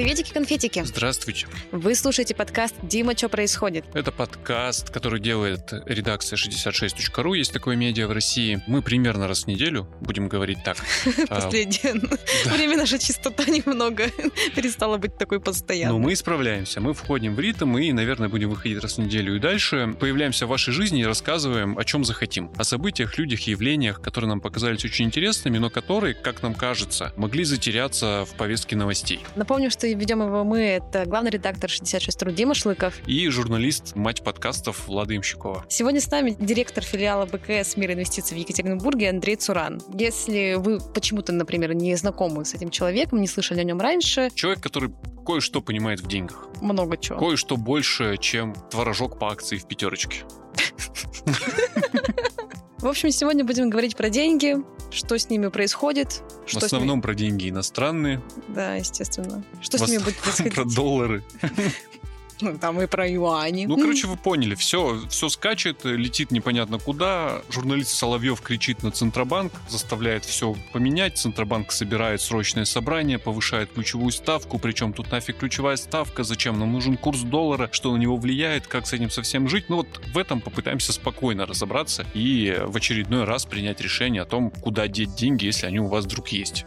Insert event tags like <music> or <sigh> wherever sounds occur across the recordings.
Приветики, конфетики. Здравствуйте. Вы слушаете подкаст «Дима, что происходит?». Это подкаст, который делает редакция 66.ru. Есть такое медиа в России. Мы примерно раз в неделю будем говорить так. <laughs> А, Последнее <laughs> время наша частота немного <laughs> перестала быть такой постоянной. Но мы справляемся. Мы входим в ритм и, наверное, будем выходить раз в неделю и дальше. Появляемся в вашей жизни и рассказываем, о чем захотим. О событиях, людях и явлениях, которые нам показались очень интересными, но которые, как нам кажется, могли затеряться в повестке новостей. Напомню, что ведем его мы. Это главный редактор 66.ru Дима Шлыков. И журналист, мать подкастов Влада Имщикова. Сегодня с нами директор филиала БКС «Мир инвестиций» в Екатеринбурге Андрей Цуран. Если вы почему-то, например, не знакомы с этим человеком, не слышали о нем раньше... Человек, который кое-что понимает в деньгах. Много чего. Кое-что больше, чем творожок по акции в пятерочке. <laughs> В общем, сегодня будем говорить про деньги, что с ними происходит. Что В основном ними... про деньги иностранные. Да, естественно. Что с ними будет <laughs> происходить? Про доллары. <laughs> Ну, <laughs> там и про юани. Ну, короче, вы поняли, все, все скачет, летит непонятно куда. Журналист Соловьев кричит на Центробанк, заставляет все поменять. Центробанк собирает срочное собрание, повышает ключевую ставку. Причем тут нафиг ключевая ставка, зачем нам нужен курс доллара, что на него влияет, как с этим совсем жить. Ну вот в этом попытаемся спокойно разобраться и в очередной раз принять решение о том, куда деть деньги, если они у вас вдруг есть.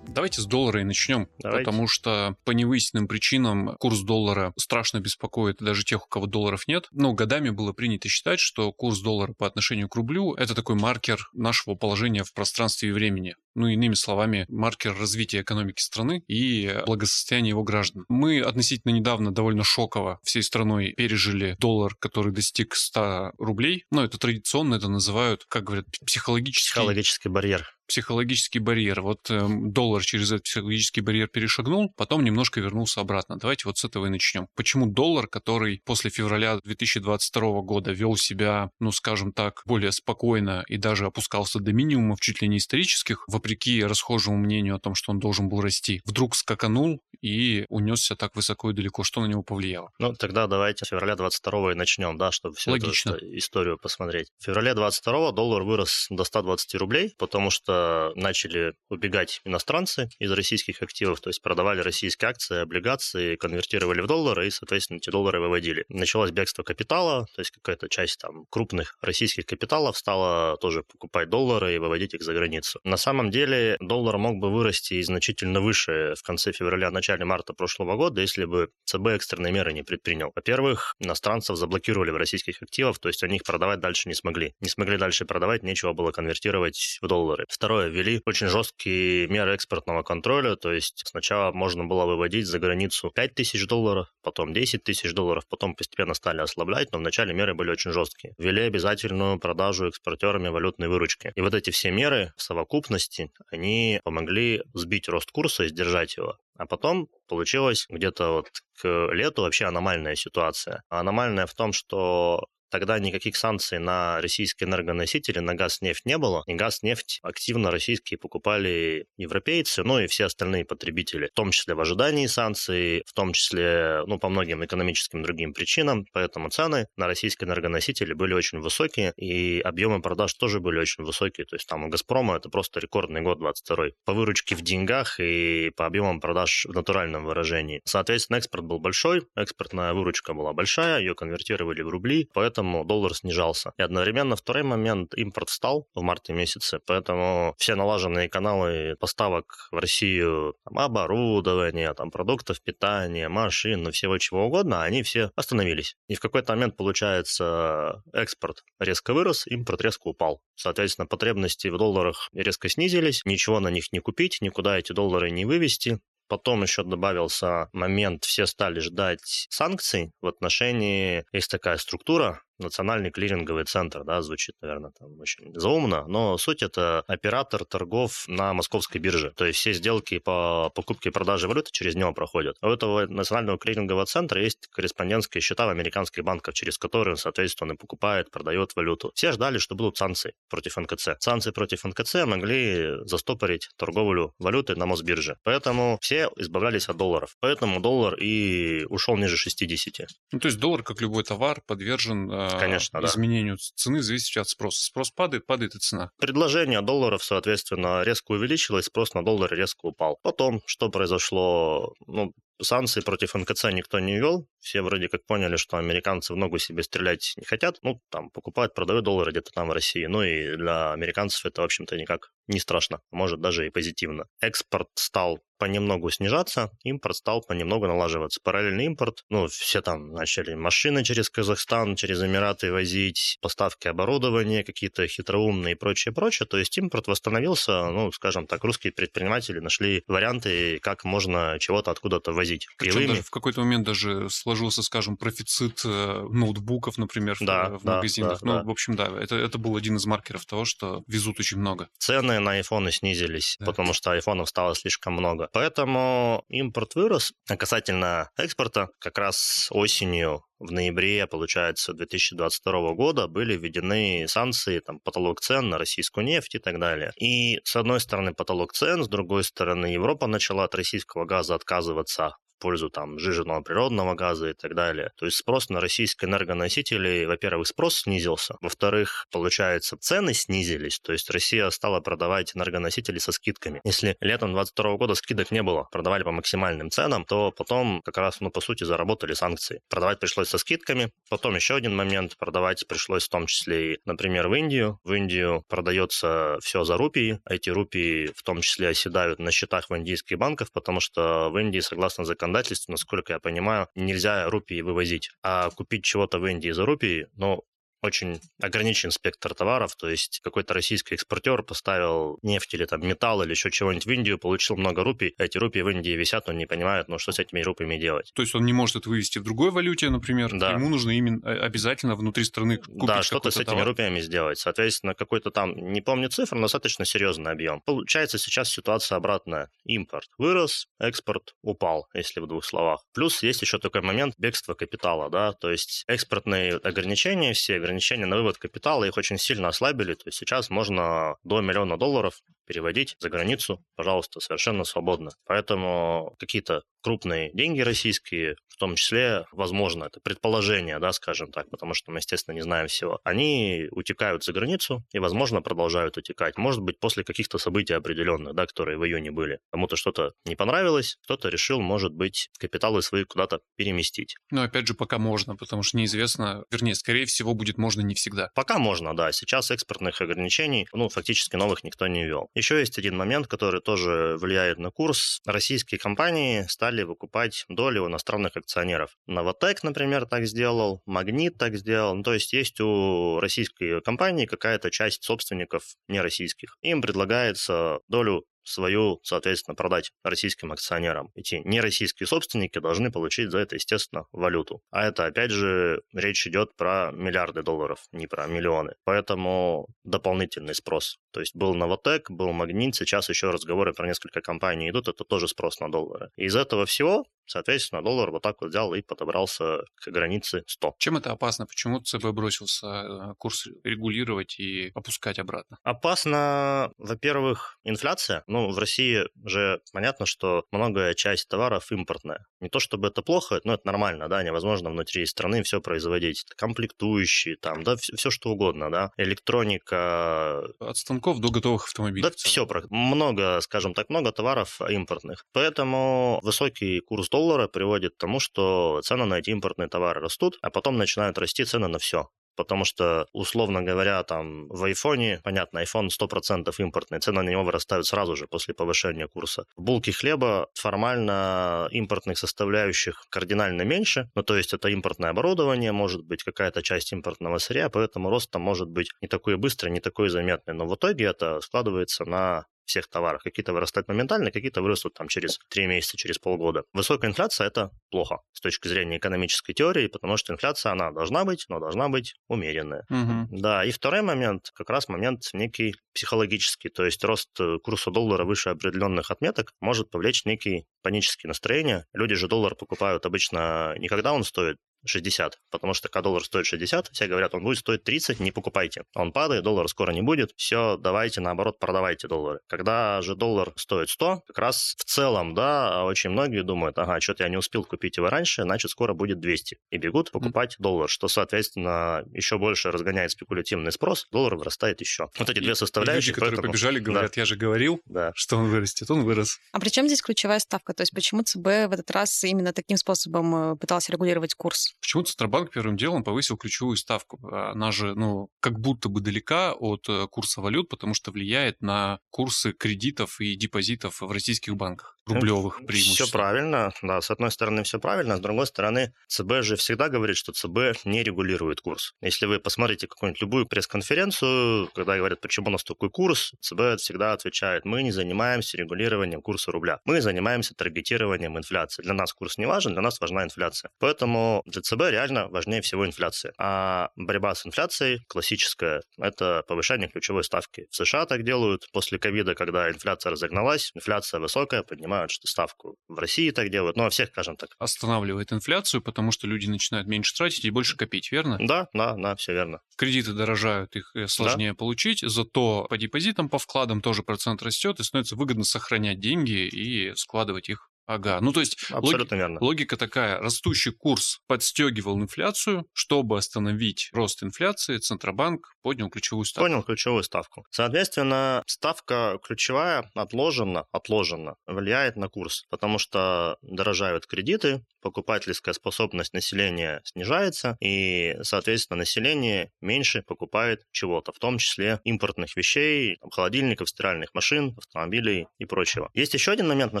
Давайте с доллара и начнем, Давайте. потому что по невыясненным причинам курс доллара страшно беспокоит даже тех, у кого долларов нет. Но годами было принято считать, что курс доллара по отношению к рублю – это такой маркер нашего положения в пространстве и времени. Ну, иными словами, маркер развития экономики страны и благосостояния его граждан. Мы относительно недавно довольно шоково всей страной пережили доллар, который достиг 100 рублей. Но это традиционно, это называют, как говорят, психологический... Психологический барьер психологический барьер. Вот э, доллар через этот психологический барьер перешагнул, потом немножко вернулся обратно. Давайте вот с этого и начнем. Почему доллар, который после февраля 2022 года вел себя, ну скажем так, более спокойно и даже опускался до минимумов чуть ли не исторических, вопреки расхожему мнению о том, что он должен был расти, вдруг скаканул и унесся так высоко и далеко, что на него повлияло? Ну, тогда давайте с февраля 22 и начнем, да, чтобы всю Логично. эту историю посмотреть. В феврале 22 доллар вырос до 120 рублей, потому что начали убегать иностранцы из российских активов, то есть продавали российские акции, облигации, конвертировали в доллары и, соответственно, эти доллары выводили. Началось бегство капитала, то есть какая-то часть там крупных российских капиталов стала тоже покупать доллары и выводить их за границу. На самом деле доллар мог бы вырасти значительно выше в конце февраля, начале марта прошлого года, если бы ЦБ экстренные меры не предпринял. Во-первых, иностранцев заблокировали в российских активах, то есть они их продавать дальше не смогли. Не смогли дальше продавать, нечего было конвертировать в доллары. Второе, ввели очень жесткие меры экспортного контроля, то есть сначала можно было выводить за границу 5 тысяч долларов, потом 10 тысяч долларов, потом постепенно стали ослаблять, но вначале меры были очень жесткие. Ввели обязательную продажу экспортерами валютной выручки. И вот эти все меры в совокупности, они помогли сбить рост курса и сдержать его. А потом получилось где-то вот к лету вообще аномальная ситуация. Аномальная в том, что Тогда никаких санкций на российские энергоносители, на газ, нефть не было. И газ, нефть активно российские покупали европейцы, ну и все остальные потребители, в том числе в ожидании санкций, в том числе, ну, по многим экономическим другим причинам. Поэтому цены на российские энергоносители были очень высокие, и объемы продаж тоже были очень высокие. То есть там у «Газпрома» это просто рекордный год 22 по выручке в деньгах и по объемам продаж в натуральном выражении. Соответственно, экспорт был большой, экспортная выручка была большая, ее конвертировали в рубли, поэтому поэтому доллар снижался. И одновременно второй момент, импорт стал в марте месяце, поэтому все налаженные каналы поставок в Россию там, оборудования, там, продуктов питания, машин, всего чего угодно, они все остановились. И в какой-то момент, получается, экспорт резко вырос, импорт резко упал. Соответственно, потребности в долларах резко снизились, ничего на них не купить, никуда эти доллары не вывести, Потом еще добавился момент, все стали ждать санкций в отношении, есть такая структура, национальный клиринговый центр, да, звучит, наверное, там очень заумно, но суть это оператор торгов на московской бирже, то есть все сделки по покупке и продаже валюты через него проходят. У этого национального клирингового центра есть корреспондентские счета в американских банках, через которые, соответственно, он и покупает, продает валюту. Все ждали, что будут санкции против НКЦ. Санкции против НКЦ могли застопорить торговлю валюты на Мосбирже. Поэтому все избавлялись от долларов. Поэтому доллар и ушел ниже 60. Ну, то есть доллар, как любой товар, подвержен конечно, изменению да. цены зависит от спроса. Спрос падает, падает и цена. Предложение долларов, соответственно, резко увеличилось, спрос на доллар резко упал. Потом, что произошло? Ну, санкции против НКЦ никто не вел. Все вроде как поняли, что американцы в ногу себе стрелять не хотят. Ну, там, покупают, продают доллары где-то там в России. Ну и для американцев это, в общем-то, никак не страшно. Может, даже и позитивно. Экспорт стал понемногу снижаться, импорт стал понемногу налаживаться. Параллельный импорт, ну, все там начали машины через Казахстан, через Эмираты возить, поставки оборудования какие-то хитроумные и прочее, прочее. То есть импорт восстановился, ну, скажем так, русские предприниматели нашли варианты, как можно чего-то откуда-то возить. Причем даже в какой-то момент даже сложился, скажем, профицит э, ноутбуков, например, да, в, в да, магазинах. Да, ну, да. в общем, да, это, это был один из маркеров того, что везут очень много. Цены на айфоны снизились, да. потому что айфонов стало слишком много. Поэтому импорт вырос. А касательно экспорта, как раз осенью в ноябре, получается, 2022 года были введены санкции, там, потолок цен на российскую нефть и так далее. И, с одной стороны, потолок цен, с другой стороны, Европа начала от российского газа отказываться пользу там жиженного природного газа и так далее. То есть спрос на российские энергоносители, во-первых, спрос снизился, во-вторых, получается, цены снизились, то есть Россия стала продавать энергоносители со скидками. Если летом 22 года скидок не было, продавали по максимальным ценам, то потом как раз, ну, по сути, заработали санкции. Продавать пришлось со скидками. Потом еще один момент, продавать пришлось в том числе и, например, в Индию. В Индию продается все за рупии, эти рупии в том числе оседают на счетах в индийских банках, потому что в Индии, согласно законодательству, насколько я понимаю, нельзя рупии вывозить. А купить чего-то в Индии за рупии, ну, очень ограничен спектр товаров, то есть какой-то российский экспортер поставил нефть или там металл или еще чего-нибудь в Индию, получил много рупий, эти рупии в Индии висят, он не понимает, ну что с этими рупиями делать. То есть он не может это вывести в другой валюте, например, да. ему нужно именно э, обязательно внутри страны купить Да, что-то с этими товар. рупиями сделать. Соответственно, какой-то там, не помню цифр, но достаточно серьезный объем. Получается сейчас ситуация обратная. Импорт вырос, экспорт упал, если в двух словах. Плюс есть еще такой момент бегства капитала, да, то есть экспортные ограничения все, ограничения на вывод капитала, их очень сильно ослабили. То есть сейчас можно до миллиона долларов переводить за границу, пожалуйста, совершенно свободно. Поэтому какие-то крупные деньги российские, в том числе, возможно, это предположение, да, скажем так, потому что мы, естественно, не знаем всего, они утекают за границу и, возможно, продолжают утекать. Может быть, после каких-то событий определенных, да, которые в июне были. Кому-то что-то не понравилось, кто-то решил, может быть, капиталы свои куда-то переместить. Но опять же, пока можно, потому что неизвестно, вернее, скорее всего, будет можно не всегда. Пока можно, да. Сейчас экспортных ограничений, ну, фактически новых никто не ввел. Еще есть один момент, который тоже влияет на курс. Российские компании стали выкупать доли у иностранных акционеров. Новотек, например, так сделал, Магнит так сделал. Ну, то есть есть у российской компании какая-то часть собственников нероссийских. Им предлагается долю свою, соответственно, продать российским акционерам. Эти нероссийские собственники должны получить за это, естественно, валюту. А это, опять же, речь идет про миллиарды долларов, не про миллионы. Поэтому дополнительный спрос. То есть был Новотек, был Магнит, сейчас еще разговоры про несколько компаний идут, это тоже спрос на доллары. И из этого всего Соответственно, доллар вот так вот взял и подобрался к границе 100. Чем это опасно? Почему ЦБ бросился э, курс регулировать и опускать обратно? Опасно, во-первых, инфляция. Ну, в России же понятно, что многое часть товаров импортная. Не то чтобы это плохо, но это нормально, да, невозможно внутри страны все производить. Комплектующие, там, да, все, все что угодно, да, электроника. От станков до готовых автомобилей. Да, все, много, скажем так, много товаров импортных. Поэтому высокий курс доллара приводит к тому, что цены на эти импортные товары растут, а потом начинают расти цены на все потому что, условно говоря, там в айфоне, понятно, iPhone 100% импортный, цены на него вырастают сразу же после повышения курса. В булке хлеба формально импортных составляющих кардинально меньше, ну то есть это импортное оборудование, может быть какая-то часть импортного сырья, поэтому рост там может быть не такой быстрый, не такой заметный, но в итоге это складывается на всех товарах. Какие-то вырастают моментально, какие-то вырастут там через 3 месяца, через полгода. Высокая инфляция – это плохо с точки зрения экономической теории, потому что инфляция, она должна быть, но должна быть умеренная. Угу. Да, и второй момент, как раз момент некий психологический, то есть рост э, курса доллара выше определенных отметок может повлечь некие панические настроения. Люди же доллар покупают обычно не когда он стоит 60, потому что когда доллар стоит 60, все говорят, он будет стоить 30, не покупайте. Он падает, доллара скоро не будет, все, давайте, наоборот, продавайте доллары. Когда же доллар стоит 100, как раз в целом, да, очень многие думают, ага, что-то я не успел купить его раньше, значит, скоро будет 200. И бегут покупать mm. доллар, что, соответственно, еще больше разгоняет спекулятивный спрос, доллар вырастает еще. Вот эти и, две составляющие. люди, которые поэтому... побежали, говорят, да. я же говорил, да. что он вырастет, он вырос. А при чем здесь ключевая ставка? То есть почему ЦБ в этот раз именно таким способом э, пытался регулировать курс? Почему Центробанк первым делом повысил ключевую ставку? Она же, ну, как будто бы далека от э, курса валют, потому что влияет на курсы кредитов и депозитов в российских банках рублевых преимуществ. Все правильно, да, с одной стороны все правильно, с другой стороны ЦБ же всегда говорит, что ЦБ не регулирует курс. Если вы посмотрите какую-нибудь любую пресс-конференцию, когда говорят, почему у нас такой курс, ЦБ всегда отвечает, мы не занимаемся регулированием курса рубля, мы занимаемся таргетированием инфляции. Для нас курс не важен, для нас важна инфляция. Поэтому для ЦБ реально важнее всего инфляция. А борьба с инфляцией классическая, это повышение ключевой ставки. В США так делают после ковида, когда инфляция разогналась, инфляция высокая, поднимается понимают, что ставку в России так делают, ну, а всех, скажем так. Останавливает инфляцию, потому что люди начинают меньше тратить и больше копить, верно? Да, да, да, все верно. Кредиты дорожают, их э, сложнее да. получить, зато по депозитам, по вкладам тоже процент растет, и становится выгодно сохранять деньги и складывать их Ага, ну то есть Абсолютно логи- верно. логика такая, растущий курс подстегивал инфляцию, чтобы остановить рост инфляции, Центробанк поднял ключевую ставку. Понял ключевую ставку. Соответственно, ставка ключевая отложена, отложена, влияет на курс, потому что дорожают кредиты, покупательская способность населения снижается, и, соответственно, население меньше покупает чего-то, в том числе импортных вещей, холодильников, стиральных машин, автомобилей и прочего. Есть еще один момент, на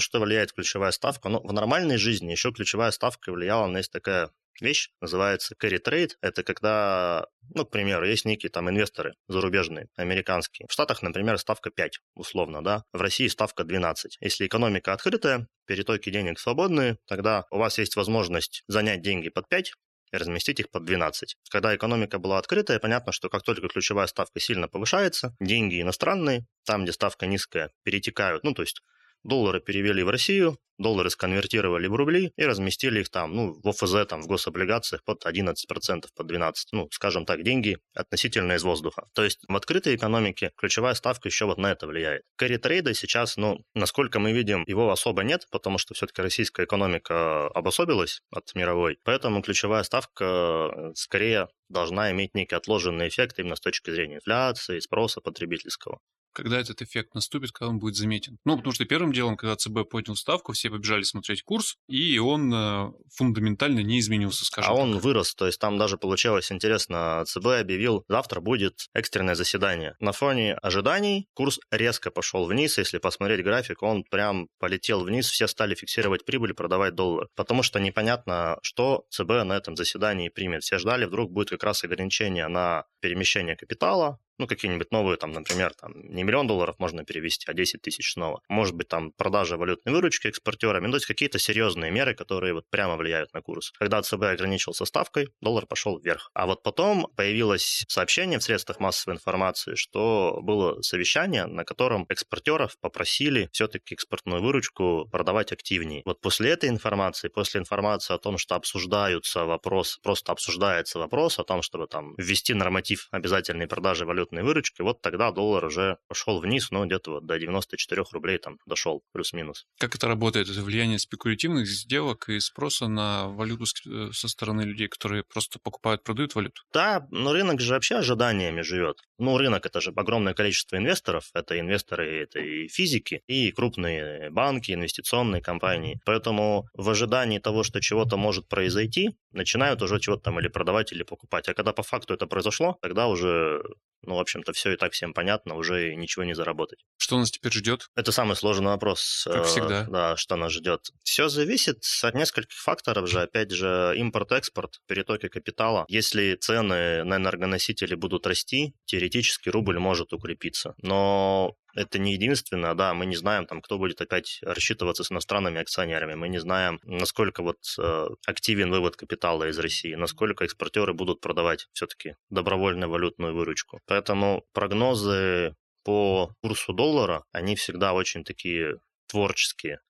что влияет ключевая ставка. Но в нормальной жизни еще ключевая ставка влияла на есть такая вещь, называется carry trade. Это когда, ну, к примеру, есть некие там инвесторы зарубежные, американские. В Штатах, например, ставка 5, условно, да. В России ставка 12. Если экономика открытая, перетоки денег свободные, тогда у вас есть возможность занять деньги под 5, и разместить их под 12. Когда экономика была открытая, понятно, что как только ключевая ставка сильно повышается, деньги иностранные, там, где ставка низкая, перетекают, ну, то есть доллары перевели в Россию, доллары сконвертировали в рубли и разместили их там, ну, в ОФЗ, там, в гособлигациях под 11%, под 12%, ну, скажем так, деньги относительно из воздуха. То есть в открытой экономике ключевая ставка еще вот на это влияет. Carry трейда сейчас, ну, насколько мы видим, его особо нет, потому что все-таки российская экономика обособилась от мировой, поэтому ключевая ставка э, скорее должна иметь некий отложенный эффект именно с точки зрения инфляции, спроса потребительского когда этот эффект наступит, когда он будет заметен. Ну, потому что первым делом, когда ЦБ поднял ставку, все побежали смотреть курс, и он э, фундаментально не изменился, скажем А так. он вырос, то есть там даже получилось интересно, ЦБ объявил, завтра будет экстренное заседание. На фоне ожиданий курс резко пошел вниз, если посмотреть график, он прям полетел вниз, все стали фиксировать прибыль, продавать доллар, потому что непонятно, что ЦБ на этом заседании примет. Все ждали, вдруг будет как раз ограничение на перемещение капитала, ну, какие-нибудь новые, там, например, там, не миллион долларов можно перевести, а 10 тысяч снова. Может быть, там, продажа валютной выручки экспортерами, ну, то есть какие-то серьезные меры, которые вот прямо влияют на курс. Когда ЦБ ограничился ставкой, доллар пошел вверх. А вот потом появилось сообщение в средствах массовой информации, что было совещание, на котором экспортеров попросили все-таки экспортную выручку продавать активнее. Вот после этой информации, после информации о том, что обсуждаются вопрос, просто обсуждается вопрос о том, чтобы там ввести норматив обязательной продажи валют валютной выручки, вот тогда доллар уже пошел вниз, но где-то вот до 94 рублей там дошел, плюс-минус. Как это работает? Это влияние спекулятивных сделок и спроса на валюту э, со стороны людей, которые просто покупают, продают валюту? Да, но рынок же вообще ожиданиями живет. Ну, рынок это же огромное количество инвесторов. Это инвесторы, это и физики, и крупные банки, инвестиционные компании. Поэтому в ожидании того, что чего-то может произойти, начинают уже чего-то там или продавать, или покупать. А когда по факту это произошло, тогда уже ну, в общем-то, все и так всем понятно, уже ничего не заработать. Что нас теперь ждет? Это самый сложный вопрос. Как всегда. Да, что нас ждет. Все зависит от нескольких факторов же. Опять же, импорт-экспорт, перетоки капитала. Если цены на энергоносители будут расти, теоретически рубль может укрепиться. Но это не единственное, да, мы не знаем, там, кто будет опять рассчитываться с иностранными акционерами, мы не знаем, насколько вот э, активен вывод капитала из России, насколько экспортеры будут продавать все-таки добровольную валютную выручку. Поэтому прогнозы по курсу доллара, они всегда очень такие творческие.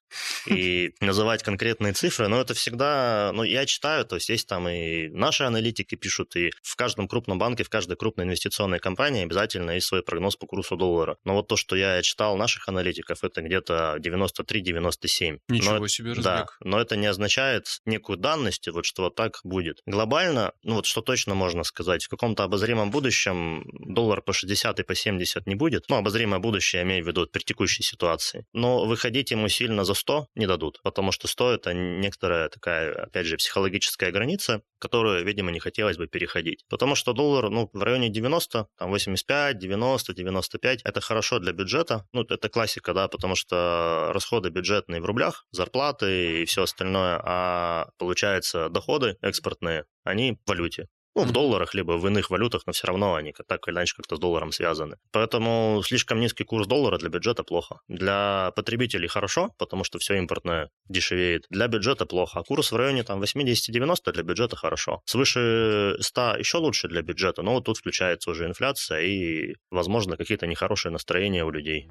И называть конкретные цифры, но это всегда, ну, я читаю, то есть есть там и наши аналитики пишут, и в каждом крупном банке, в каждой крупной инвестиционной компании обязательно есть свой прогноз по курсу доллара. Но вот то, что я читал наших аналитиков, это где-то 93-97. Ничего но, себе разбег. Да, но это не означает некую данность, вот что вот так будет. Глобально, ну вот что точно можно сказать, в каком-то обозримом будущем доллар по 60 и по 70 не будет. Ну, обозримое будущее, я имею в виду при текущей ситуации. Но выходить ему сильно за 100 не дадут, потому что 100 это некоторая такая, опять же, психологическая граница, которую, видимо, не хотелось бы переходить. Потому что доллар, ну, в районе 90, там 85, 90, 95, это хорошо для бюджета. Ну, это классика, да, потому что расходы бюджетные в рублях, зарплаты и все остальное, а получается доходы экспортные, они в валюте. Ну, в долларах, либо в иных валютах, но все равно они так или иначе как-то с долларом связаны. Поэтому слишком низкий курс доллара для бюджета плохо. Для потребителей хорошо, потому что все импортное дешевеет. Для бюджета плохо. А курс в районе там 80-90 для бюджета хорошо. Свыше 100 еще лучше для бюджета, но вот тут включается уже инфляция и, возможно, какие-то нехорошие настроения у людей.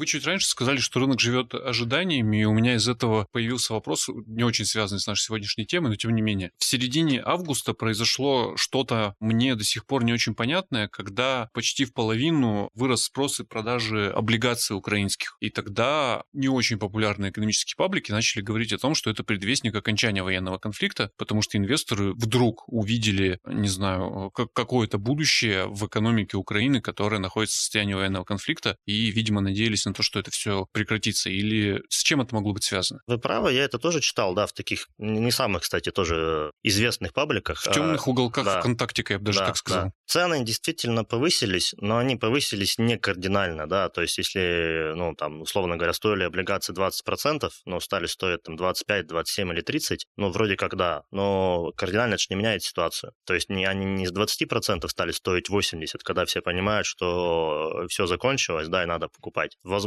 Вы чуть раньше сказали, что рынок живет ожиданиями, и у меня из этого появился вопрос, не очень связанный с нашей сегодняшней темой, но тем не менее. В середине августа произошло что-то мне до сих пор не очень понятное, когда почти в половину вырос спрос и продажи облигаций украинских. И тогда не очень популярные экономические паблики начали говорить о том, что это предвестник окончания военного конфликта, потому что инвесторы вдруг увидели, не знаю, какое-то будущее в экономике Украины, которая находится в состоянии военного конфликта, и, видимо, надеялись на то, что это все прекратится? Или с чем это могло быть связано? Вы правы, я это тоже читал, да, в таких не самых, кстати, тоже известных пабликах. В темных а, уголках да, ВКонтакте, я бы даже да, так сказал. Да. Цены действительно повысились, но они повысились не кардинально, да, то есть если, ну, там, условно говоря, стоили облигации 20%, но стали стоить там 25, 27 или 30, ну, вроде как да, но кардинально это не меняет ситуацию. То есть не, они не с 20% стали стоить 80, когда все понимают, что все закончилось, да, и надо покупать. Возможно,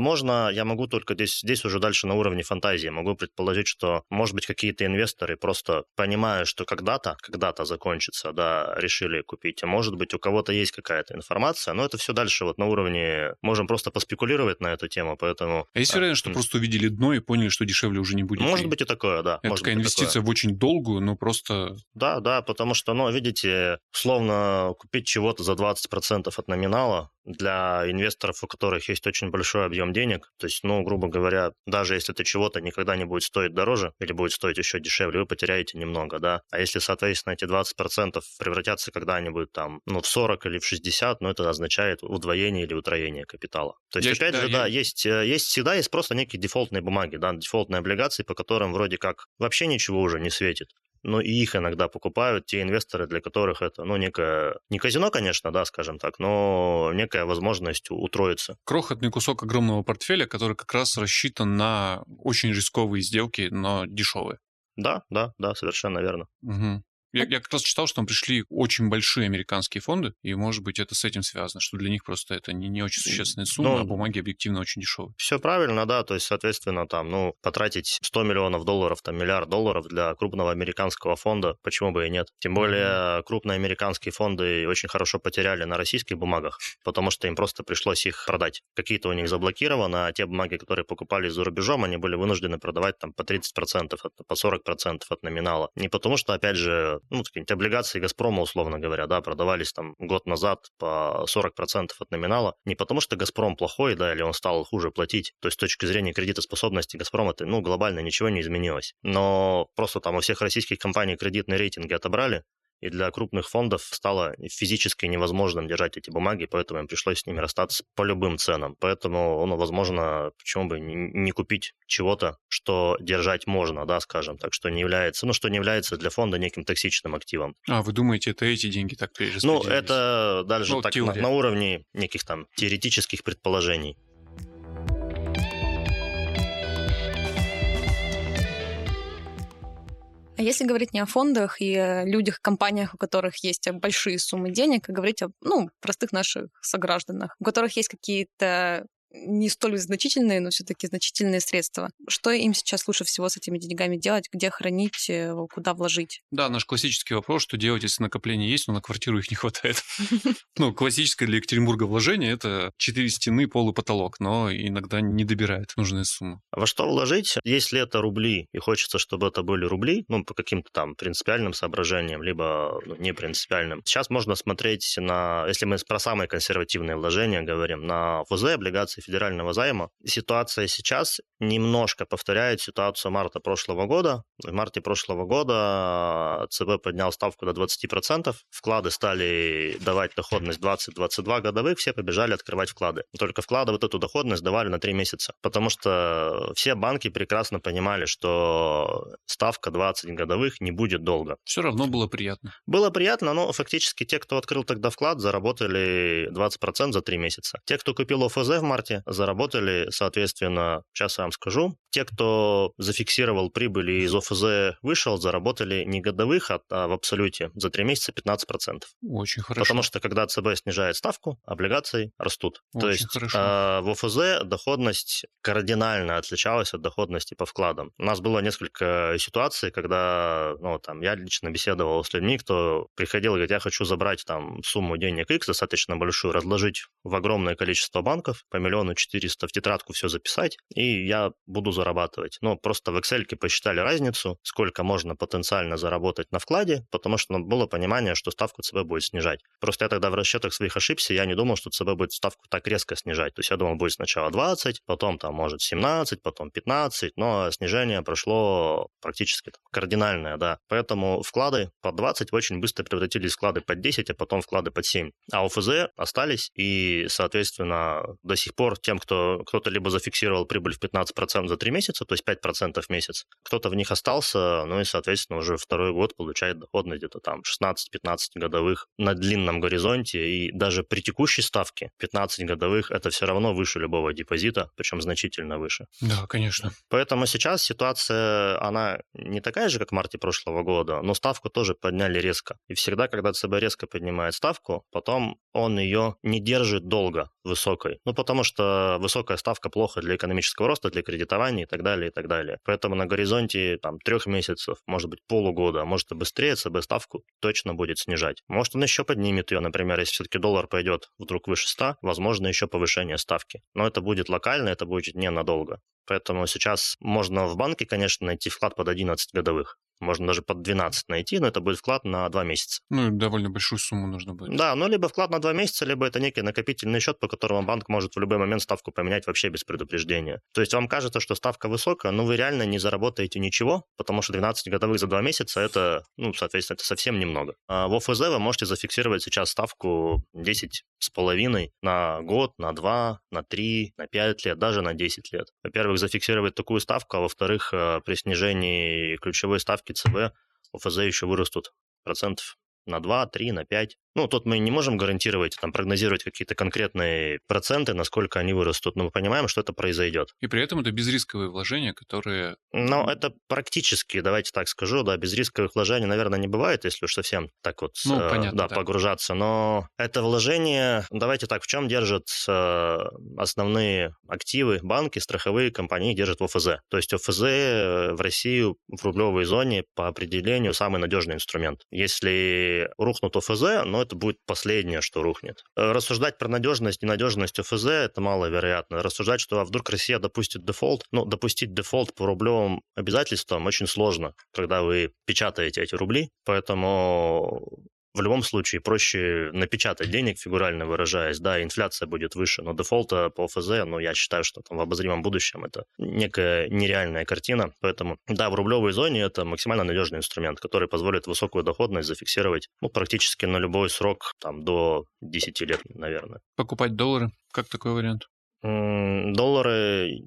я могу только здесь, здесь уже дальше на уровне фантазии, могу предположить, что, может быть, какие-то инвесторы просто понимая, что когда-то, когда-то закончится, да, решили купить. А может быть, у кого-то есть какая-то информация, но это все дальше вот на уровне, можем просто поспекулировать на эту тему, поэтому... А есть вероятность, что просто увидели дно и поняли, что дешевле уже не будет? Может быть и такое, да. Это такая инвестиция такое. в очень долгую, но просто... Да, да, потому что, ну, видите, условно купить чего-то за 20% от номинала, для инвесторов, у которых есть очень большой объем денег. То есть, ну, грубо говоря, даже если это чего-то никогда не будет стоить дороже или будет стоить еще дешевле, вы потеряете немного, да. А если, соответственно, эти 20% превратятся когда-нибудь там, ну, в 40 или в 60, ну, это означает удвоение или утроение капитала. То есть, я опять же, да, я... есть, э, есть всегда есть просто некие дефолтные бумаги, да, дефолтные облигации, по которым вроде как вообще ничего уже не светит но и их иногда покупают те инвесторы, для которых это, ну, некое, не казино, конечно, да, скажем так, но некая возможность утроиться. Крохотный кусок огромного портфеля, который как раз рассчитан на очень рисковые сделки, но дешевые. Да, да, да, совершенно верно. Угу. Я, я как раз читал, что там пришли очень большие американские фонды, и, может быть, это с этим связано, что для них просто это не, не очень существенная сумма, ну, а бумаги объективно очень дешевые. Все правильно, да, то есть, соответственно, там, ну, потратить 100 миллионов долларов, там, миллиард долларов для крупного американского фонда, почему бы и нет? Тем более, mm-hmm. крупные американские фонды очень хорошо потеряли на российских бумагах, потому что им просто пришлось их продать. Какие-то у них заблокированы, а те бумаги, которые покупали за рубежом, они были вынуждены продавать там по 30%, по 40% от номинала. Не потому что, опять же, ну, какие-нибудь облигации «Газпрома», условно говоря, да, продавались там год назад по 40% от номинала, не потому что «Газпром» плохой, да, или он стал хуже платить, то есть с точки зрения кредитоспособности «Газпрома» ну, глобально ничего не изменилось, но просто там у всех российских компаний кредитные рейтинги отобрали, и для крупных фондов стало физически невозможным держать эти бумаги, поэтому им пришлось с ними расстаться по любым ценам. Поэтому, ну, возможно, почему бы не купить чего-то, что держать можно, да, скажем, так что не является, ну, что не является для фонда неким токсичным активом. А, вы думаете, это эти деньги так перераспределились? Ну, это даже ну, так на, на уровне неких там теоретических предположений. Если говорить не о фондах и о людях, компаниях, у которых есть большие суммы денег, а говорить о ну, простых наших согражданах, у которых есть какие-то не столь значительные, но все-таки значительные средства. Что им сейчас лучше всего с этими деньгами делать? Где хранить? Э, куда вложить? Да, наш классический вопрос, что делать, если накопления есть, но на квартиру их не хватает. <laughs> Ну, классическое для Екатеринбурга вложение – это четыре стены, пол и потолок, но иногда не добирает нужную сумму. Во что вложить? Если это рубли, и хочется, чтобы это были рубли, ну, по каким-то там принципиальным соображениям, либо ну, не принципиальным. Сейчас можно смотреть на, если мы про самые консервативные вложения говорим, на ФЗ, облигации федерального займа. Ситуация сейчас немножко повторяет ситуацию марта прошлого года. В марте прошлого года ЦБ поднял ставку до 20%, вклады стали давать доходность 20-22 годовых, все побежали открывать вклады. Только вклады вот эту доходность давали на 3 месяца, потому что все банки прекрасно понимали, что ставка 20 годовых не будет долго. Все равно было приятно. Было приятно, но фактически те, кто открыл тогда вклад, заработали 20% за 3 месяца. Те, кто купил ОФЗ в марте, заработали, соответственно, сейчас я вам скажу, те, кто зафиксировал прибыль и из ОФЗ вышел, заработали не годовых, а, а в абсолюте за 3 месяца 15%. Очень хорошо. Потому что когда ЦБ снижает ставку, облигации растут. Очень То есть хорошо. Э, в ОФЗ доходность кардинально отличалась от доходности по вкладам. У нас было несколько ситуаций, когда ну, там, я лично беседовал с людьми, кто приходил и говорит, я хочу забрать там сумму денег X, достаточно большую, разложить в огромное количество банков, по миллиону четыреста в тетрадку все записать, и я буду зарабатывать. Ну, просто в Excel посчитали разницу, сколько можно потенциально заработать на вкладе, потому что было понимание, что ставку ЦБ будет снижать. Просто я тогда в расчетах своих ошибся, я не думал, что ЦБ будет ставку так резко снижать. То есть я думал, будет сначала 20, потом там может 17, потом 15, но снижение прошло практически там, кардинальное, да. Поэтому вклады под 20 очень быстро превратились в вклады под 10, а потом вклады под 7. А ОФЗ остались, и, соответственно, до сих пор тем, кто кто-то либо зафиксировал прибыль в 15% за 3 месяца, то есть 5% в месяц, кто-то в них остался, ну и, соответственно, уже второй год получает доходность где-то там 16-15 годовых на длинном горизонте, и даже при текущей ставке 15 годовых это все равно выше любого депозита, причем значительно выше. Да, конечно. Поэтому сейчас ситуация, она не такая же, как в марте прошлого года, но ставку тоже подняли резко. И всегда, когда ЦБ резко поднимает ставку, потом он ее не держит долго высокой. Ну, потому что высокая ставка плохо для экономического роста, для кредитования и так далее, и так далее. Поэтому на горизонте там трех месяцев, может быть, полугода, а может и быстрее ЦБ ставку точно будет снижать. Может, он еще поднимет ее, например, если все-таки доллар пойдет вдруг выше 100, возможно, еще повышение ставки. Но это будет локально, это будет ненадолго. Поэтому сейчас можно в банке, конечно, найти вклад под 11 годовых можно даже под 12 найти, но это будет вклад на 2 месяца. Ну, довольно большую сумму нужно будет. Да, ну, либо вклад на 2 месяца, либо это некий накопительный счет, по которому банк может в любой момент ставку поменять вообще без предупреждения. То есть вам кажется, что ставка высокая, но вы реально не заработаете ничего, потому что 12 годовых за 2 месяца это, ну, соответственно, это совсем немного. А в ОФЗ вы можете зафиксировать сейчас ставку 10 с половиной на год, на 2, на 3, на 5 лет, даже на 10 лет. Во-первых, зафиксировать такую ставку, а во-вторых, э, при снижении ключевой ставки ЦБ ОФЗ еще вырастут процентов на 2, 3, на 5. Ну, тут мы не можем гарантировать, там, прогнозировать какие-то конкретные проценты, насколько они вырастут, но мы понимаем, что это произойдет. И при этом это безрисковые вложения, которые... Ну, это практически, давайте так скажу, да, безрисковых вложений, наверное, не бывает, если уж совсем так вот ну, э, понятно, да, да. погружаться, но это вложение, давайте так, в чем держат э, основные активы банки, страховые компании держат в ОФЗ. То есть ОФЗ э, в Россию в рублевой зоне по определению самый надежный инструмент. Если рухнут ОФЗ, но это будет последнее, что рухнет. Э, рассуждать про надежность и ненадежность ОФЗ это маловероятно. Рассуждать, что а вдруг Россия допустит дефолт, ну, допустить дефолт по рублевым обязательствам очень сложно, когда вы печатаете эти рубли, поэтому в любом случае проще напечатать денег, фигурально выражаясь, да, инфляция будет выше, но дефолта по ФЗ, ну, я считаю, что там в обозримом будущем это некая нереальная картина, поэтому, да, в рублевой зоне это максимально надежный инструмент, который позволит высокую доходность зафиксировать, ну, практически на любой срок, там, до 10 лет, наверное. Покупать доллары? Как такой вариант? Доллары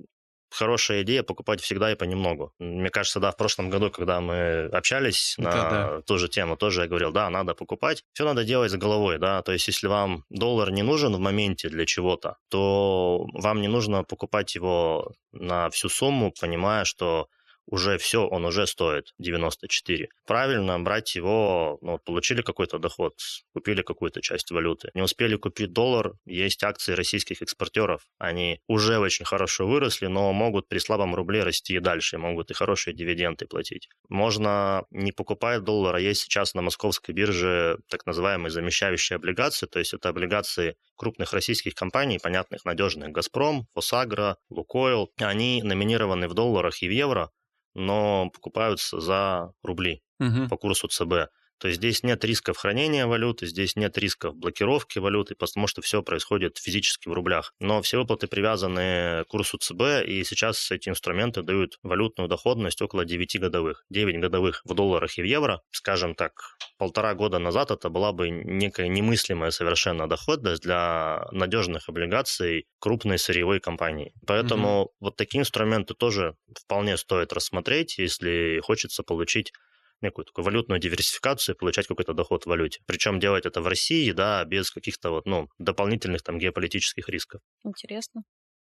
хорошая идея покупать всегда и понемногу. Мне кажется, да, в прошлом году, когда мы общались на да, да. ту же тему, тоже я говорил, да, надо покупать. Все надо делать с головой, да, то есть если вам доллар не нужен в моменте для чего-то, то вам не нужно покупать его на всю сумму, понимая, что уже все, он уже стоит 94. Правильно брать его, ну, получили какой-то доход, купили какую-то часть валюты. Не успели купить доллар, есть акции российских экспортеров. Они уже очень хорошо выросли, но могут при слабом рубле расти и дальше, могут и хорошие дивиденды платить. Можно не покупать доллар, а есть сейчас на московской бирже так называемые замещающие облигации, то есть это облигации крупных российских компаний, понятных, надежных, «Газпром», «Фосагро», «Лукойл». Они номинированы в долларах и в евро, но покупаются за рубли угу. по курсу ЦБ. То есть здесь нет рисков хранения валюты, здесь нет рисков блокировки валюты, потому что все происходит физически в рублях. Но все выплаты привязаны к курсу ЦБ, и сейчас эти инструменты дают валютную доходность около 9 годовых. 9 годовых в долларах и в евро, скажем так, полтора года назад это была бы некая немыслимая совершенно доходность для надежных облигаций крупной сырьевой компании. Поэтому угу. вот такие инструменты тоже вполне стоит рассмотреть, если хочется получить некую такую валютную диверсификацию и получать какой-то доход в валюте. Причем делать это в России, да, без каких-то вот, ну, дополнительных там геополитических рисков. Интересно.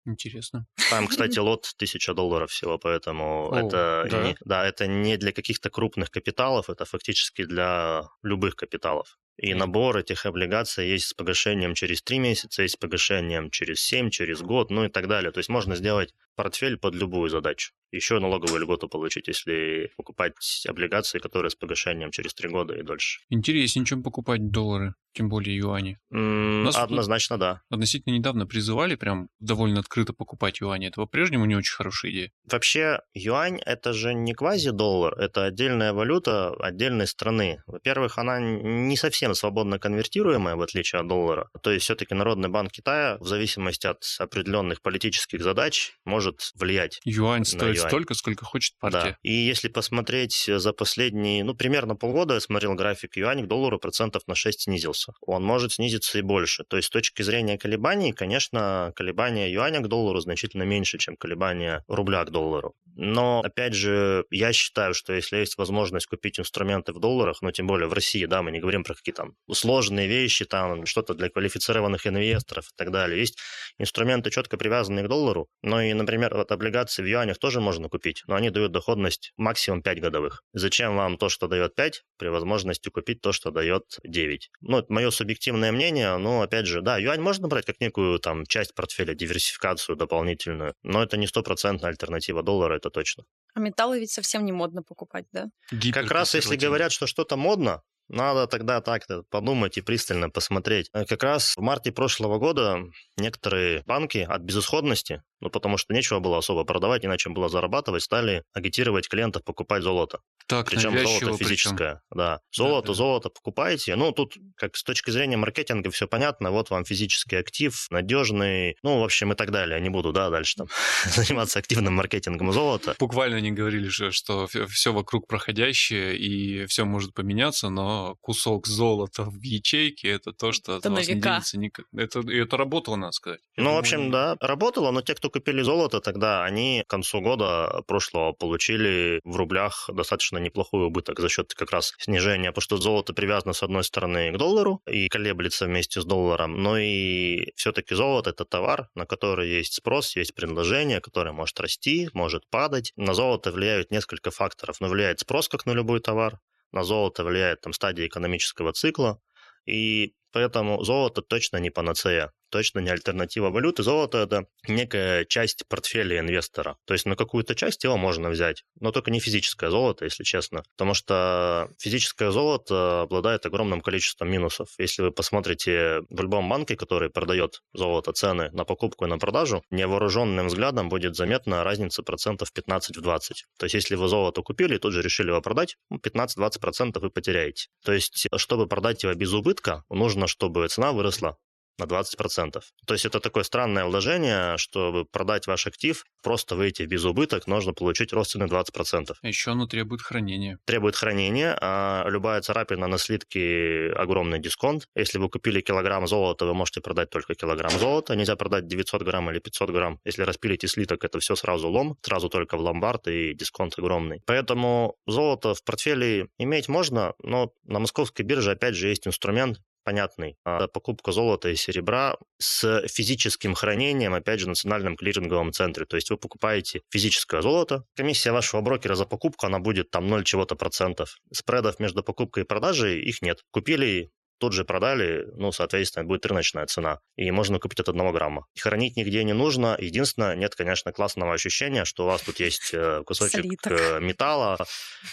Интересно. Там, кстати, <laughs> лот 1000 долларов всего, поэтому О, это, да? Не, да, это не для каких-то крупных капиталов, это фактически для любых капиталов. И набор этих облигаций есть с погашением через 3 месяца, есть с погашением через 7, через год, ну и так далее. То есть можно сделать портфель под любую задачу. Еще налоговую льготу получить, если покупать облигации, которые с погашением через 3 года и дольше. Интереснее, чем покупать доллары, тем более юани. Mm, Нас однозначно, да. Относительно недавно призывали прям довольно открыто покупать юани. Это по-прежнему не очень хорошая идея. Вообще, юань это же не квази-доллар, это отдельная валюта отдельной страны. Во-первых, она не совсем свободно конвертируемая, в отличие от доллара. То есть все-таки Народный банк Китая, в зависимости от определенных политических задач, может влиять. Юань стоит юань. столько, сколько хочет партия. Да. И если посмотреть за последние, ну, примерно полгода, я смотрел график, юань к доллару процентов на 6 снизился. Он может снизиться и больше. То есть с точки зрения колебаний, конечно, колебания юаня к доллару значительно меньше, чем колебания рубля к доллару. Но, опять же, я считаю, что если есть возможность купить инструменты в долларах, ну, тем более в России, да, мы не говорим про какие там сложные вещи, там что-то для квалифицированных инвесторов и так далее. Есть инструменты, четко привязанные к доллару, но и, например, вот облигации в юанях тоже можно купить, но они дают доходность максимум 5 годовых. Зачем вам то, что дает 5, при возможности купить то, что дает 9? Ну, это мое субъективное мнение, но, опять же, да, юань можно брать как некую там часть портфеля, диверсификацию дополнительную, но это не стопроцентная альтернатива доллара, это точно. А металлы ведь совсем не модно покупать, да? Как раз если говорят, что что-то модно, надо тогда так подумать и пристально посмотреть. Э, как раз в марте прошлого года некоторые банки от безысходности ну, потому что нечего было особо продавать, иначе было зарабатывать, стали агитировать клиентов покупать золото. Так, причем золото физическое. Причем. Да. Золото, да, да. золото покупаете. Ну, тут, как с точки зрения маркетинга, все понятно. Вот вам физический актив, надежный, ну, в общем, и так далее. Не буду, да, дальше там <laughs> заниматься активным маркетингом золота. Буквально не говорили же, что все вокруг проходящее и все может поменяться, но кусок золота в ячейке это то, что от вас не денется никак. Это, это работало, надо сказать. Ну, в общем, да, работало, но те, кто купили золото, тогда они к концу года прошлого получили в рублях достаточно неплохой убыток за счет как раз снижения, потому что золото привязано с одной стороны к доллару и колеблется вместе с долларом, но и все-таки золото это товар, на который есть спрос, есть предложение, которое может расти, может падать. На золото влияют несколько факторов, но влияет спрос как на любой товар, на золото влияет там стадия экономического цикла, и поэтому золото точно не панацея точно не альтернатива валюты. Золото – это некая часть портфеля инвестора. То есть на какую-то часть его можно взять, но только не физическое золото, если честно. Потому что физическое золото обладает огромным количеством минусов. Если вы посмотрите в любом банке, который продает золото, цены на покупку и на продажу, невооруженным взглядом будет заметна разница процентов 15 в 20. То есть если вы золото купили и тут же решили его продать, 15-20% ну, вы потеряете. То есть чтобы продать его без убытка, нужно, чтобы цена выросла на 20%. То есть это такое странное вложение, чтобы продать ваш актив, просто выйти в безубыток, нужно получить рост цены 20%. Еще оно требует хранения. Требует хранения, а любая царапина на слитке огромный дисконт. Если вы купили килограмм золота, вы можете продать только килограмм золота, нельзя продать 900 грамм или 500 грамм. Если распилите слиток, это все сразу лом, сразу только в ломбард и дисконт огромный. Поэтому золото в портфеле иметь можно, но на московской бирже опять же есть инструмент понятный. А покупка золота и серебра с физическим хранением, опять же, в национальном клиринговом центре. То есть вы покупаете физическое золото, комиссия вашего брокера за покупку, она будет там 0 чего-то процентов. Спредов между покупкой и продажей их нет. Купили тут же продали, ну, соответственно, будет рыночная цена. И можно купить от одного грамма. Хранить нигде не нужно. Единственное, нет, конечно, классного ощущения, что у вас тут есть э, <laughs> кусочек Слиток. Э, металла.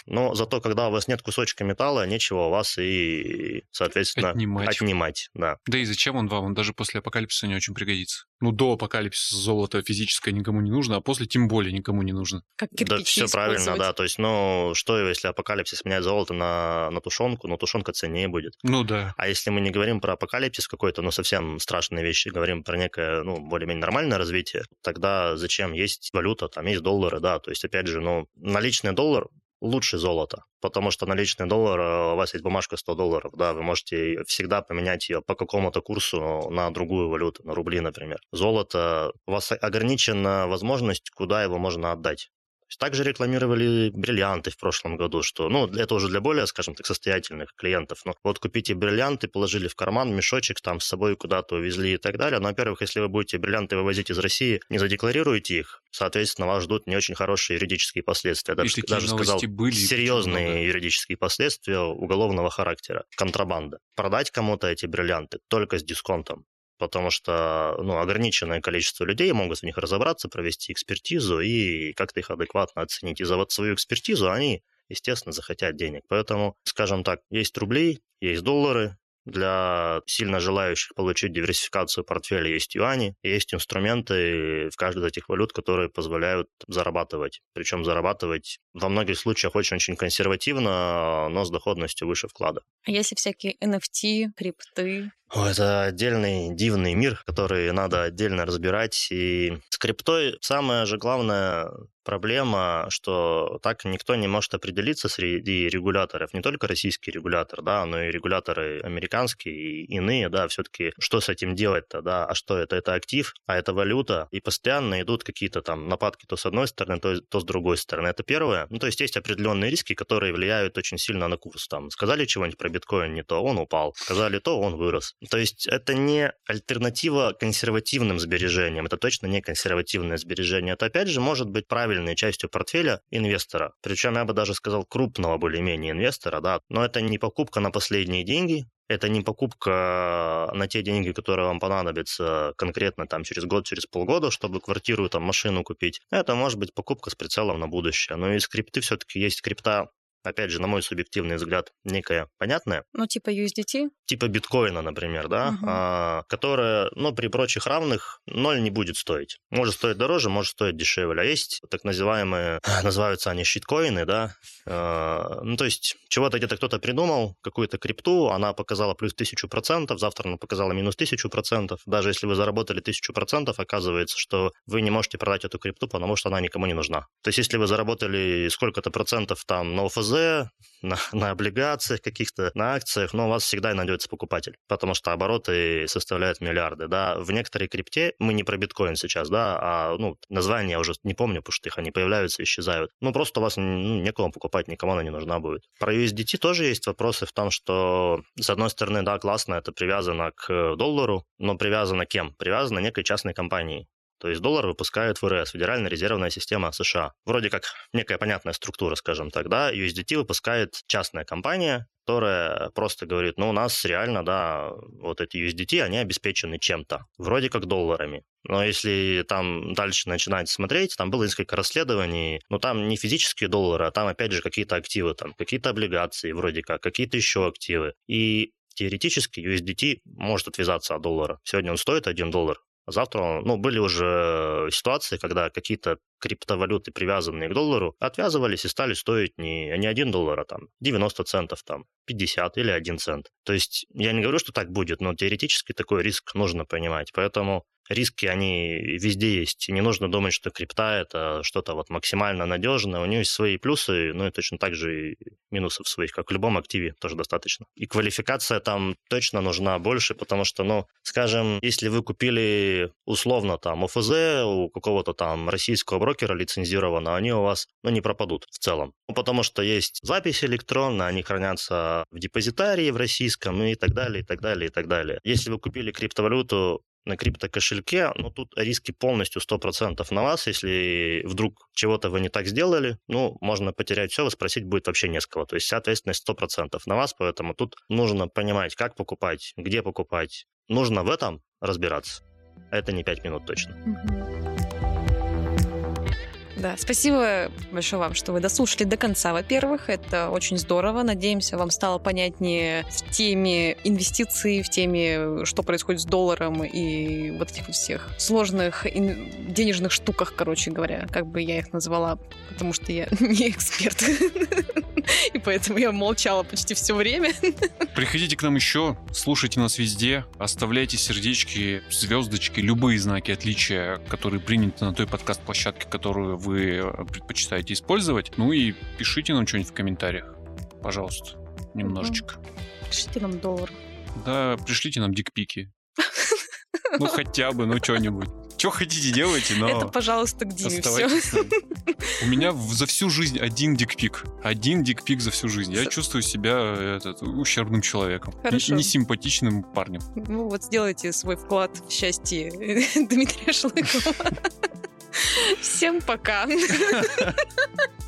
Но зато, когда у вас нет кусочка металла, нечего у вас и, соответственно, отнимать. отнимать да. да и зачем он вам? Он даже после апокалипсиса не очень пригодится. Ну, до апокалипсиса золото физическое никому не нужно, а после тем более никому не нужно. Как Да, все правильно, да. То есть, ну, что, если апокалипсис меняет золото на, на тушенку, ну, тушенка ценнее будет. Ну, да. А если мы не говорим про апокалипсис какой-то, ну, совсем страшные вещи, говорим про некое, ну, более-менее нормальное развитие, тогда зачем? Есть валюта, там есть доллары, да, то есть, опять же, ну, наличный доллар лучше золота, потому что наличный доллар, э, у вас есть бумажка 100 долларов, да, вы можете всегда поменять ее по какому-то курсу на другую валюту, на рубли, например. Золото, у вас ограничена возможность, куда его можно отдать. Также рекламировали бриллианты в прошлом году, что, ну, это уже для более, скажем так, состоятельных клиентов. Но вот купите бриллианты, положили в карман, мешочек там с собой куда-то увезли и так далее. Но, во-первых, если вы будете бриллианты вывозить из России, не задекларируете их, соответственно, вас ждут не очень хорошие юридические последствия. Даже, и даже сказал, были, серьезные юридические последствия уголовного характера. Контрабанда. Продать кому-то эти бриллианты только с дисконтом потому что ну, ограниченное количество людей могут в них разобраться, провести экспертизу и как-то их адекватно оценить. И за вот свою экспертизу они, естественно, захотят денег. Поэтому, скажем так, есть рубли, есть доллары, для сильно желающих получить диверсификацию портфеля есть юани, есть инструменты в каждой из этих валют, которые позволяют зарабатывать. Причем зарабатывать во многих случаях очень-очень консервативно, но с доходностью выше вклада. А если всякие NFT, крипты? Это отдельный дивный мир, который надо отдельно разбирать. И с криптой самое же главное проблема, что так никто не может определиться среди регуляторов, не только российский регулятор, да, но и регуляторы американские и иные, да, все-таки что с этим делать-то, да, а что это? Это актив, а это валюта, и постоянно идут какие-то там нападки то с одной стороны, то, то с другой стороны. Это первое. Ну, то есть есть определенные риски, которые влияют очень сильно на курс. Там сказали чего-нибудь про биткоин не то, он упал. Сказали то, он вырос. То есть это не альтернатива консервативным сбережениям, это точно не консервативное сбережение. Это опять же может быть правильной частью портфеля инвестора. Причем я бы даже сказал крупного более-менее инвестора, да. Но это не покупка на последние деньги, это не покупка на те деньги, которые вам понадобятся конкретно там через год, через полгода, чтобы квартиру, там, машину купить. Это может быть покупка с прицелом на будущее. Но и скрипты все-таки есть крипта опять же, на мой субъективный взгляд, некая понятная. Ну, типа USDT? Типа биткоина, например, да, угу. а, которая, ну, при прочих равных ноль не будет стоить. Может стоить дороже, может стоить дешевле. А есть так называемые, <laughs> называются они щиткоины, да, а, ну, то есть чего-то где-то кто-то придумал, какую-то крипту, она показала плюс тысячу процентов, завтра она показала минус тысячу процентов. Даже если вы заработали тысячу процентов, оказывается, что вы не можете продать эту крипту, потому что она никому не нужна. То есть если вы заработали сколько-то процентов там на ОФЗ, на, на облигациях каких-то, на акциях, но у вас всегда найдется покупатель, потому что обороты составляют миллиарды, да. В некоторой крипте, мы не про биткоин сейчас, да, а, ну, названия я уже не помню, потому что их они появляются, исчезают. Ну, просто у вас ну, некому покупать, никому она не нужна будет. Про USDT тоже есть вопросы в том, что, с одной стороны, да, классно, это привязано к доллару, но привязано кем? Привязано некой частной компанией. То есть доллар выпускает ФРС, Федеральная резервная система США. Вроде как некая понятная структура, скажем так, да. USDT выпускает частная компания, которая просто говорит, ну, у нас реально, да, вот эти USDT, они обеспечены чем-то, вроде как долларами. Но если там дальше начинать смотреть, там было несколько расследований, но там не физические доллары, а там, опять же, какие-то активы, там какие-то облигации вроде как, какие-то еще активы. И теоретически USDT может отвязаться от доллара. Сегодня он стоит 1 доллар, Завтра, ну, были уже ситуации, когда какие-то криптовалюты, привязанные к доллару, отвязывались и стали стоить не, не 1 доллар, а там 90 центов, там 50 или 1 цент. То есть я не говорю, что так будет, но теоретически такой риск нужно понимать. Поэтому риски, они везде есть. Не нужно думать, что крипта — это что-то вот максимально надежное. У нее есть свои плюсы, но и точно так же и минусов своих, как в любом активе, тоже достаточно. И квалификация там точно нужна больше, потому что, ну, скажем, если вы купили условно там ОФЗ у какого-то там российского брокера лицензированного, они у вас, ну, не пропадут в целом. Ну, потому что есть записи электронные, они хранятся в депозитарии в российском и так далее, и так далее, и так далее. Если вы купили криптовалюту на криптокошельке, но тут риски полностью 100% на вас. Если вдруг чего-то вы не так сделали, ну, можно потерять все, спросить будет вообще не с кого. То есть ответственность 100% на вас, поэтому тут нужно понимать, как покупать, где покупать. Нужно в этом разбираться. Это не 5 минут точно. Mm-hmm. Да, спасибо большое вам, что вы дослушали до конца, во-первых. Это очень здорово. Надеемся, вам стало понятнее в теме инвестиций, в теме, что происходит с долларом и вот этих вот всех сложных денежных штуках, короче говоря, как бы я их назвала, потому что я <laughs> не эксперт. <laughs> И поэтому я молчала почти все время. Приходите к нам еще, слушайте нас везде, оставляйте сердечки, звездочки, любые знаки отличия, которые приняты на той подкаст-площадке, которую вы э, предпочитаете использовать. Ну и пишите нам что-нибудь в комментариях, пожалуйста, немножечко. Пишите нам доллар. Да, пришлите нам дикпики. <laughs> Ну хотя бы, ну что-нибудь. Что хотите, делайте, но... Это, пожалуйста, к Диме все. <laughs> У меня за всю жизнь один дикпик. Один дикпик за всю жизнь. Я чувствую себя этот, ущербным человеком. Хорошо. Несимпатичным парнем. Ну вот сделайте свой вклад в счастье <laughs> Дмитрия Шлыкова. Всем пока. <laughs>